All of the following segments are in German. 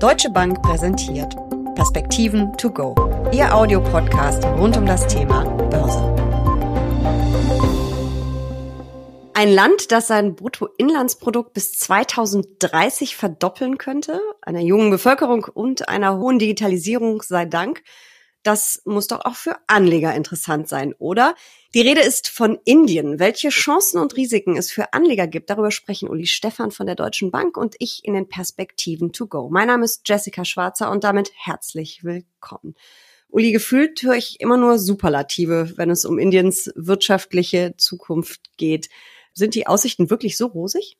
Deutsche Bank präsentiert Perspektiven to go. Ihr Audiopodcast rund um das Thema Börse. Ein Land, das sein Bruttoinlandsprodukt bis 2030 verdoppeln könnte, einer jungen Bevölkerung und einer hohen Digitalisierung sei Dank, das muss doch auch für Anleger interessant sein, oder? Die Rede ist von Indien. Welche Chancen und Risiken es für Anleger gibt, darüber sprechen Uli Stefan von der Deutschen Bank und ich in den Perspektiven to go. Mein Name ist Jessica Schwarzer und damit herzlich willkommen. Uli, gefühlt höre ich immer nur Superlative, wenn es um Indiens wirtschaftliche Zukunft geht. Sind die Aussichten wirklich so rosig?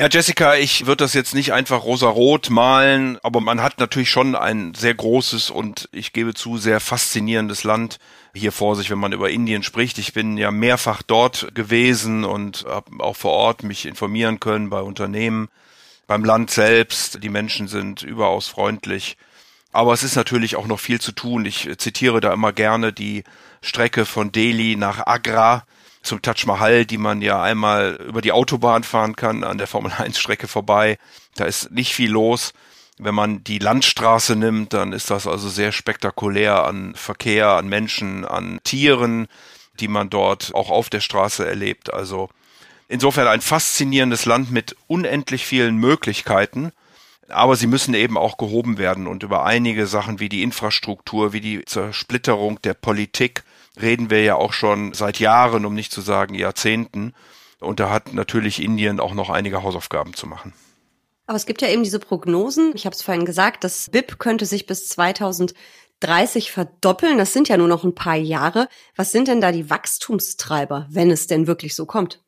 Ja, Jessica, ich würde das jetzt nicht einfach rosa-rot malen, aber man hat natürlich schon ein sehr großes und ich gebe zu, sehr faszinierendes Land hier vor sich, wenn man über Indien spricht. Ich bin ja mehrfach dort gewesen und habe auch vor Ort mich informieren können bei Unternehmen, beim Land selbst. Die Menschen sind überaus freundlich. Aber es ist natürlich auch noch viel zu tun. Ich zitiere da immer gerne die Strecke von Delhi nach Agra zum Taj Mahal, die man ja einmal über die Autobahn fahren kann, an der Formel 1 Strecke vorbei. Da ist nicht viel los. Wenn man die Landstraße nimmt, dann ist das also sehr spektakulär an Verkehr, an Menschen, an Tieren, die man dort auch auf der Straße erlebt. Also insofern ein faszinierendes Land mit unendlich vielen Möglichkeiten. Aber sie müssen eben auch gehoben werden und über einige Sachen wie die Infrastruktur, wie die Zersplitterung der Politik, reden wir ja auch schon seit Jahren, um nicht zu sagen Jahrzehnten. Und da hat natürlich Indien auch noch einige Hausaufgaben zu machen. Aber es gibt ja eben diese Prognosen. Ich habe es vorhin gesagt, das BIP könnte sich bis 2030 verdoppeln. Das sind ja nur noch ein paar Jahre. Was sind denn da die Wachstumstreiber, wenn es denn wirklich so kommt?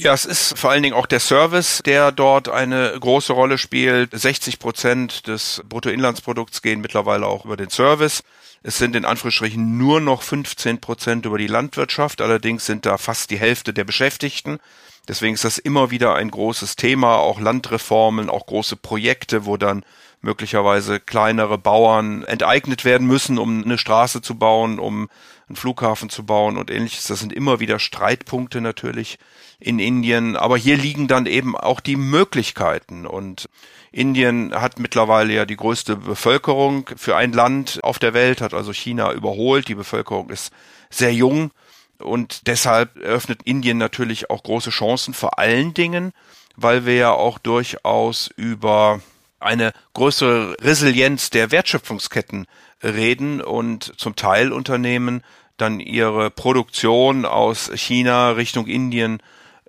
Ja, es ist vor allen Dingen auch der Service, der dort eine große Rolle spielt. 60 Prozent des Bruttoinlandsprodukts gehen mittlerweile auch über den Service. Es sind in Anführungsstrichen nur noch 15 Prozent über die Landwirtschaft. Allerdings sind da fast die Hälfte der Beschäftigten. Deswegen ist das immer wieder ein großes Thema, auch Landreformen, auch große Projekte, wo dann möglicherweise kleinere Bauern enteignet werden müssen, um eine Straße zu bauen, um einen Flughafen zu bauen und ähnliches. Das sind immer wieder Streitpunkte natürlich in Indien. Aber hier liegen dann eben auch die Möglichkeiten. Und Indien hat mittlerweile ja die größte Bevölkerung für ein Land auf der Welt, hat also China überholt. Die Bevölkerung ist sehr jung. Und deshalb eröffnet Indien natürlich auch große Chancen, vor allen Dingen, weil wir ja auch durchaus über eine größere Resilienz der Wertschöpfungsketten reden und zum Teil Unternehmen dann ihre Produktion aus China Richtung Indien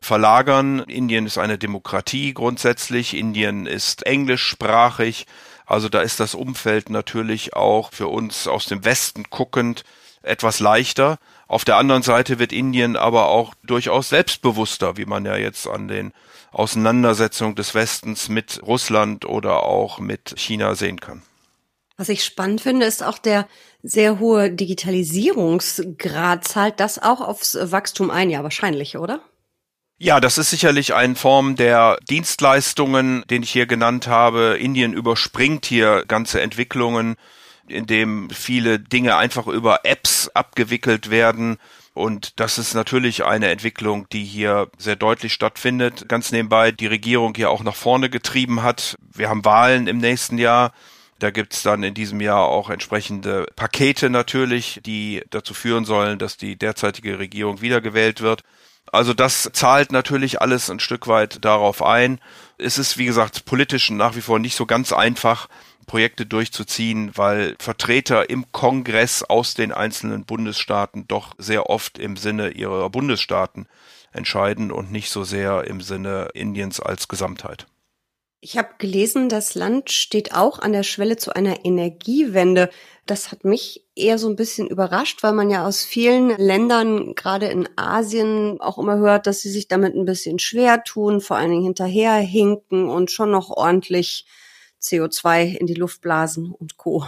verlagern. Indien ist eine Demokratie grundsätzlich. Indien ist englischsprachig. Also da ist das Umfeld natürlich auch für uns aus dem Westen guckend etwas leichter. Auf der anderen Seite wird Indien aber auch durchaus selbstbewusster, wie man ja jetzt an den Auseinandersetzungen des Westens mit Russland oder auch mit China sehen kann. Was ich spannend finde, ist auch der sehr hohe Digitalisierungsgrad. Zahlt das auch aufs Wachstum ein? Ja, wahrscheinlich, oder? Ja, das ist sicherlich eine Form der Dienstleistungen, den ich hier genannt habe. Indien überspringt hier ganze Entwicklungen, in dem viele Dinge einfach über Apps abgewickelt werden. Und das ist natürlich eine Entwicklung, die hier sehr deutlich stattfindet. Ganz nebenbei die Regierung hier auch nach vorne getrieben hat. Wir haben Wahlen im nächsten Jahr. Da gibt's dann in diesem Jahr auch entsprechende Pakete natürlich, die dazu führen sollen, dass die derzeitige Regierung wiedergewählt wird. Also das zahlt natürlich alles ein Stück weit darauf ein. Es ist, wie gesagt, politisch nach wie vor nicht so ganz einfach, Projekte durchzuziehen, weil Vertreter im Kongress aus den einzelnen Bundesstaaten doch sehr oft im Sinne ihrer Bundesstaaten entscheiden und nicht so sehr im Sinne Indiens als Gesamtheit. Ich habe gelesen, das Land steht auch an der Schwelle zu einer Energiewende. Das hat mich eher so ein bisschen überrascht, weil man ja aus vielen Ländern, gerade in Asien, auch immer hört, dass sie sich damit ein bisschen schwer tun, vor allen Dingen hinterherhinken und schon noch ordentlich CO2 in die Luft blasen und Co.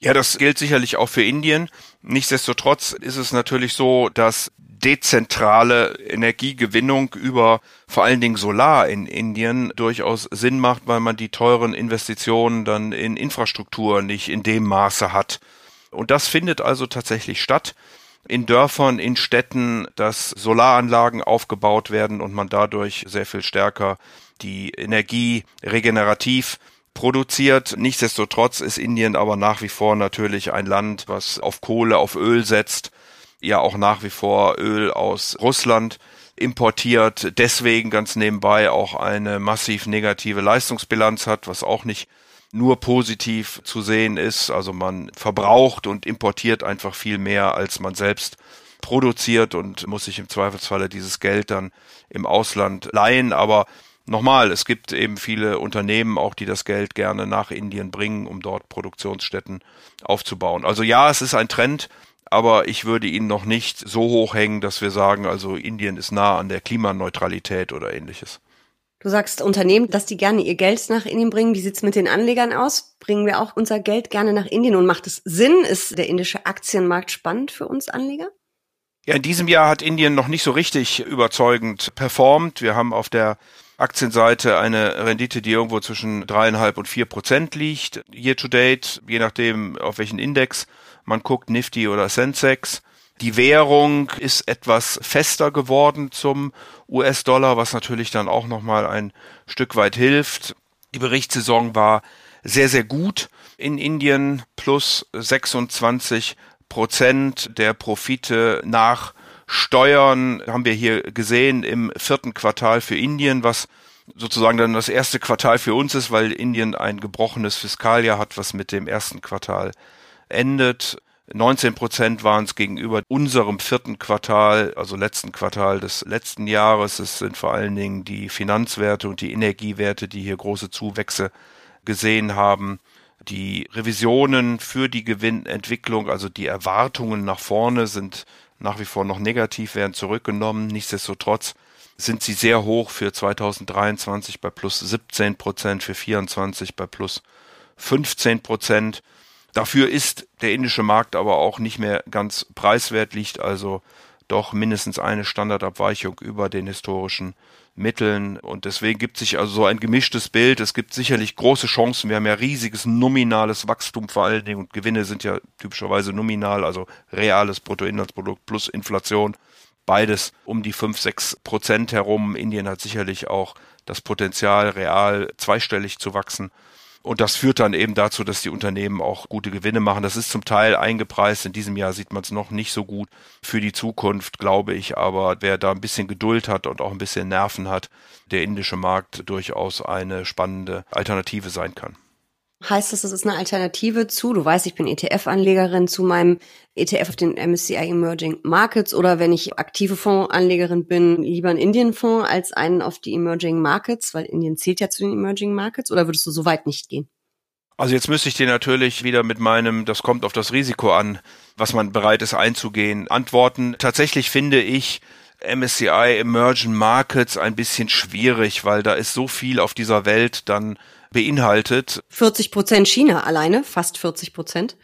Ja, das gilt sicherlich auch für Indien. Nichtsdestotrotz ist es natürlich so, dass dezentrale Energiegewinnung über vor allen Dingen Solar in Indien durchaus Sinn macht, weil man die teuren Investitionen dann in Infrastruktur nicht in dem Maße hat. Und das findet also tatsächlich statt in Dörfern, in Städten, dass Solaranlagen aufgebaut werden und man dadurch sehr viel stärker die Energie regenerativ produziert. Nichtsdestotrotz ist Indien aber nach wie vor natürlich ein Land, was auf Kohle, auf Öl setzt, ja auch nach wie vor Öl aus Russland importiert, deswegen ganz nebenbei auch eine massiv negative Leistungsbilanz hat, was auch nicht nur positiv zu sehen ist. Also man verbraucht und importiert einfach viel mehr, als man selbst produziert und muss sich im Zweifelsfalle dieses Geld dann im Ausland leihen. Aber nochmal, es gibt eben viele Unternehmen auch, die das Geld gerne nach Indien bringen, um dort Produktionsstätten aufzubauen. Also ja, es ist ein Trend, aber ich würde ihn noch nicht so hoch hängen, dass wir sagen, also Indien ist nah an der Klimaneutralität oder ähnliches. Du sagst Unternehmen, dass die gerne ihr Geld nach Indien bringen. Wie sieht's mit den Anlegern aus? Bringen wir auch unser Geld gerne nach Indien und macht es Sinn? Ist der indische Aktienmarkt spannend für uns Anleger? Ja, in diesem Jahr hat Indien noch nicht so richtig überzeugend performt. Wir haben auf der Aktienseite eine Rendite, die irgendwo zwischen dreieinhalb und vier Prozent liegt, year to date, je nachdem auf welchen Index man guckt, Nifty oder Sensex. Die Währung ist etwas fester geworden zum US-Dollar, was natürlich dann auch nochmal ein Stück weit hilft. Die Berichtssaison war sehr, sehr gut in Indien, plus 26 Prozent der Profite nach Steuern haben wir hier gesehen im vierten Quartal für Indien, was sozusagen dann das erste Quartal für uns ist, weil Indien ein gebrochenes Fiskaljahr hat, was mit dem ersten Quartal endet. 19 Prozent waren es gegenüber unserem vierten Quartal, also letzten Quartal des letzten Jahres. Es sind vor allen Dingen die Finanzwerte und die Energiewerte, die hier große Zuwächse gesehen haben die Revisionen für die Gewinnentwicklung, also die Erwartungen nach vorne sind nach wie vor noch negativ, werden zurückgenommen. Nichtsdestotrotz sind sie sehr hoch für 2023 bei plus 17 Prozent, für 24 bei plus 15 Prozent. Dafür ist der indische Markt aber auch nicht mehr ganz preiswert, liegt also doch mindestens eine Standardabweichung über den historischen Mitteln. Und deswegen gibt sich also so ein gemischtes Bild. Es gibt sicherlich große Chancen. Wir haben ja riesiges nominales Wachstum vor allen Dingen und Gewinne sind ja typischerweise nominal, also reales Bruttoinlandsprodukt plus Inflation. Beides um die fünf sechs Prozent herum. Indien hat sicherlich auch das Potenzial, real zweistellig zu wachsen. Und das führt dann eben dazu, dass die Unternehmen auch gute Gewinne machen. Das ist zum Teil eingepreist. In diesem Jahr sieht man es noch nicht so gut. Für die Zukunft glaube ich aber, wer da ein bisschen Geduld hat und auch ein bisschen Nerven hat, der indische Markt durchaus eine spannende Alternative sein kann. Heißt das, das ist eine Alternative zu, du weißt, ich bin ETF-Anlegerin, zu meinem ETF auf den MSCI Emerging Markets oder wenn ich aktive Fondsanlegerin bin, lieber einen Indien-Fonds als einen auf die Emerging Markets, weil Indien zählt ja zu den Emerging Markets oder würdest du so weit nicht gehen? Also jetzt müsste ich dir natürlich wieder mit meinem, das kommt auf das Risiko an, was man bereit ist einzugehen, antworten. Tatsächlich finde ich, MSCI Emerging Markets ein bisschen schwierig, weil da ist so viel auf dieser Welt dann beinhaltet. 40 Prozent China alleine, fast 40 Prozent.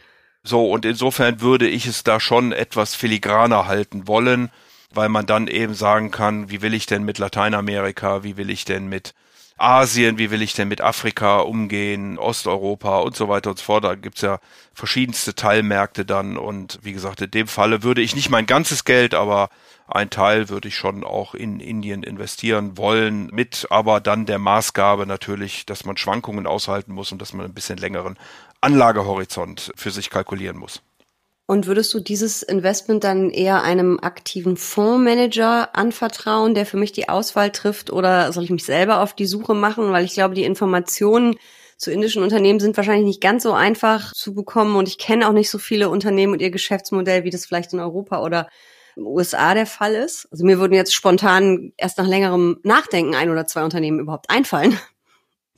So, und insofern würde ich es da schon etwas filigraner halten wollen, weil man dann eben sagen kann, wie will ich denn mit Lateinamerika, wie will ich denn mit Asien, wie will ich denn mit Afrika umgehen, Osteuropa und so weiter und so fort. Da gibt's ja verschiedenste Teilmärkte dann. Und wie gesagt, in dem Falle würde ich nicht mein ganzes Geld, aber ein Teil würde ich schon auch in Indien investieren wollen, mit aber dann der Maßgabe natürlich, dass man Schwankungen aushalten muss und dass man ein bisschen längeren Anlagehorizont für sich kalkulieren muss. Und würdest du dieses Investment dann eher einem aktiven Fondsmanager anvertrauen, der für mich die Auswahl trifft, oder soll ich mich selber auf die Suche machen? Weil ich glaube, die Informationen zu indischen Unternehmen sind wahrscheinlich nicht ganz so einfach zu bekommen und ich kenne auch nicht so viele Unternehmen und ihr Geschäftsmodell, wie das vielleicht in Europa oder USA der Fall ist. Also mir würden jetzt spontan erst nach längerem Nachdenken ein oder zwei Unternehmen überhaupt einfallen.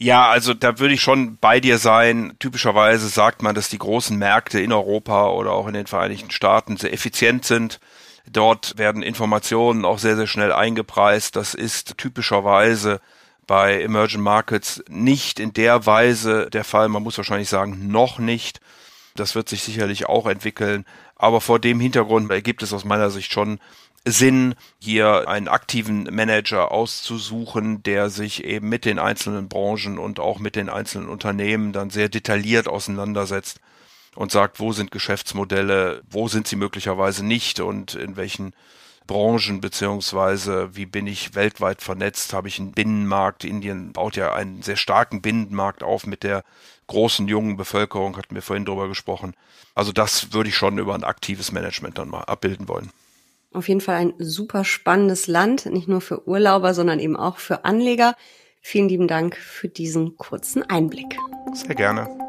Ja, also da würde ich schon bei dir sein. Typischerweise sagt man, dass die großen Märkte in Europa oder auch in den Vereinigten Staaten sehr effizient sind. Dort werden Informationen auch sehr, sehr schnell eingepreist. Das ist typischerweise bei Emerging Markets nicht in der Weise der Fall. Man muss wahrscheinlich sagen, noch nicht. Das wird sich sicherlich auch entwickeln. Aber vor dem Hintergrund ergibt es aus meiner Sicht schon Sinn, hier einen aktiven Manager auszusuchen, der sich eben mit den einzelnen Branchen und auch mit den einzelnen Unternehmen dann sehr detailliert auseinandersetzt und sagt, wo sind Geschäftsmodelle, wo sind sie möglicherweise nicht und in welchen Branchen beziehungsweise wie bin ich weltweit vernetzt, habe ich einen Binnenmarkt. Indien baut ja einen sehr starken Binnenmarkt auf mit der großen jungen Bevölkerung, hatten wir vorhin drüber gesprochen. Also das würde ich schon über ein aktives Management dann mal abbilden wollen. Auf jeden Fall ein super spannendes Land, nicht nur für Urlauber, sondern eben auch für Anleger. Vielen lieben Dank für diesen kurzen Einblick. Sehr gerne.